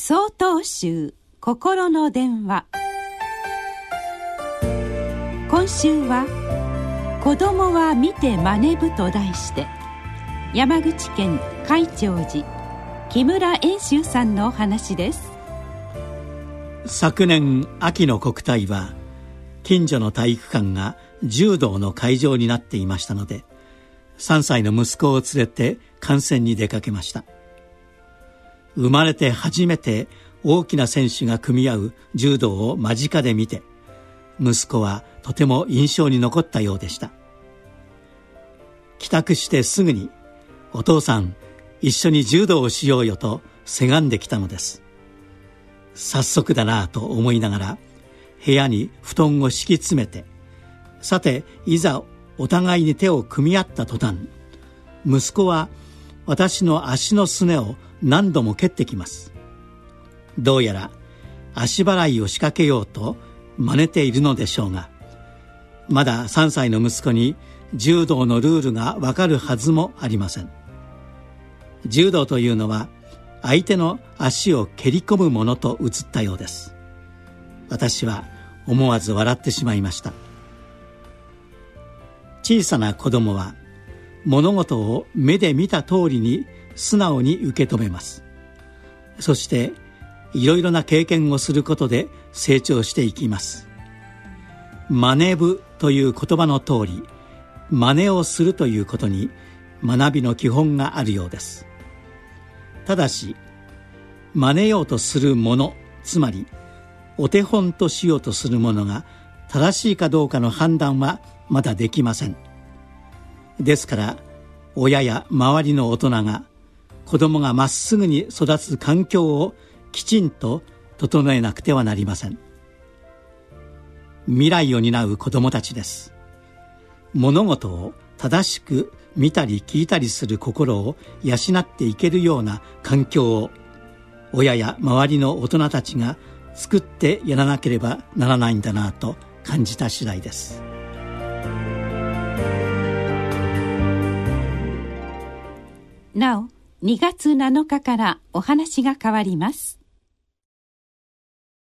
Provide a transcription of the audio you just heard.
総統集心の電話。今週は「子供は見て真似ぶ」と題して山口県海長寺木村遠州さんのお話です。昨年秋の国体は近所の体育館が柔道の会場になっていましたので3歳の息子を連れて観戦に出かけました。生まれて初めて大きな選手が組み合う柔道を間近で見て息子はとても印象に残ったようでした。帰宅してすぐに「お父さん一緒に柔道をしようよ」とせがんできたのです。早速だなぁと思いながら部屋に布団を敷き詰めてさていざお互いに手を組み合った途端息子は私の足のすねを何度も蹴ってきます。どうやら足払いを仕掛けようと真似ているのでしょうがまだ3歳の息子に柔道のルールがわかるはずもありません。柔道というのは相手の足を蹴り込むものと映ったようです。私は思わず笑ってしまいました。小さな子供は物事を目で見た通りに素直に受け止めます。そしていろいろな経験をすることで成長していきます。真似部という言葉の通り真似をするということに学びの基本があるようです。ただし真似ようとするものつまりお手本としようとするものが正しいかどうかの判断はまだできません。ですから親や周りの大人が子供がまっすぐに育つ環境をきちんと整えなくてはなりません。未来を担う子供たちです。物事を正しく見たり聞いたりする心を養っていけるような環境を親や周りの大人たちが作ってやらなければならないんだなと感じた次第です。なお2月7日からお話が変わります。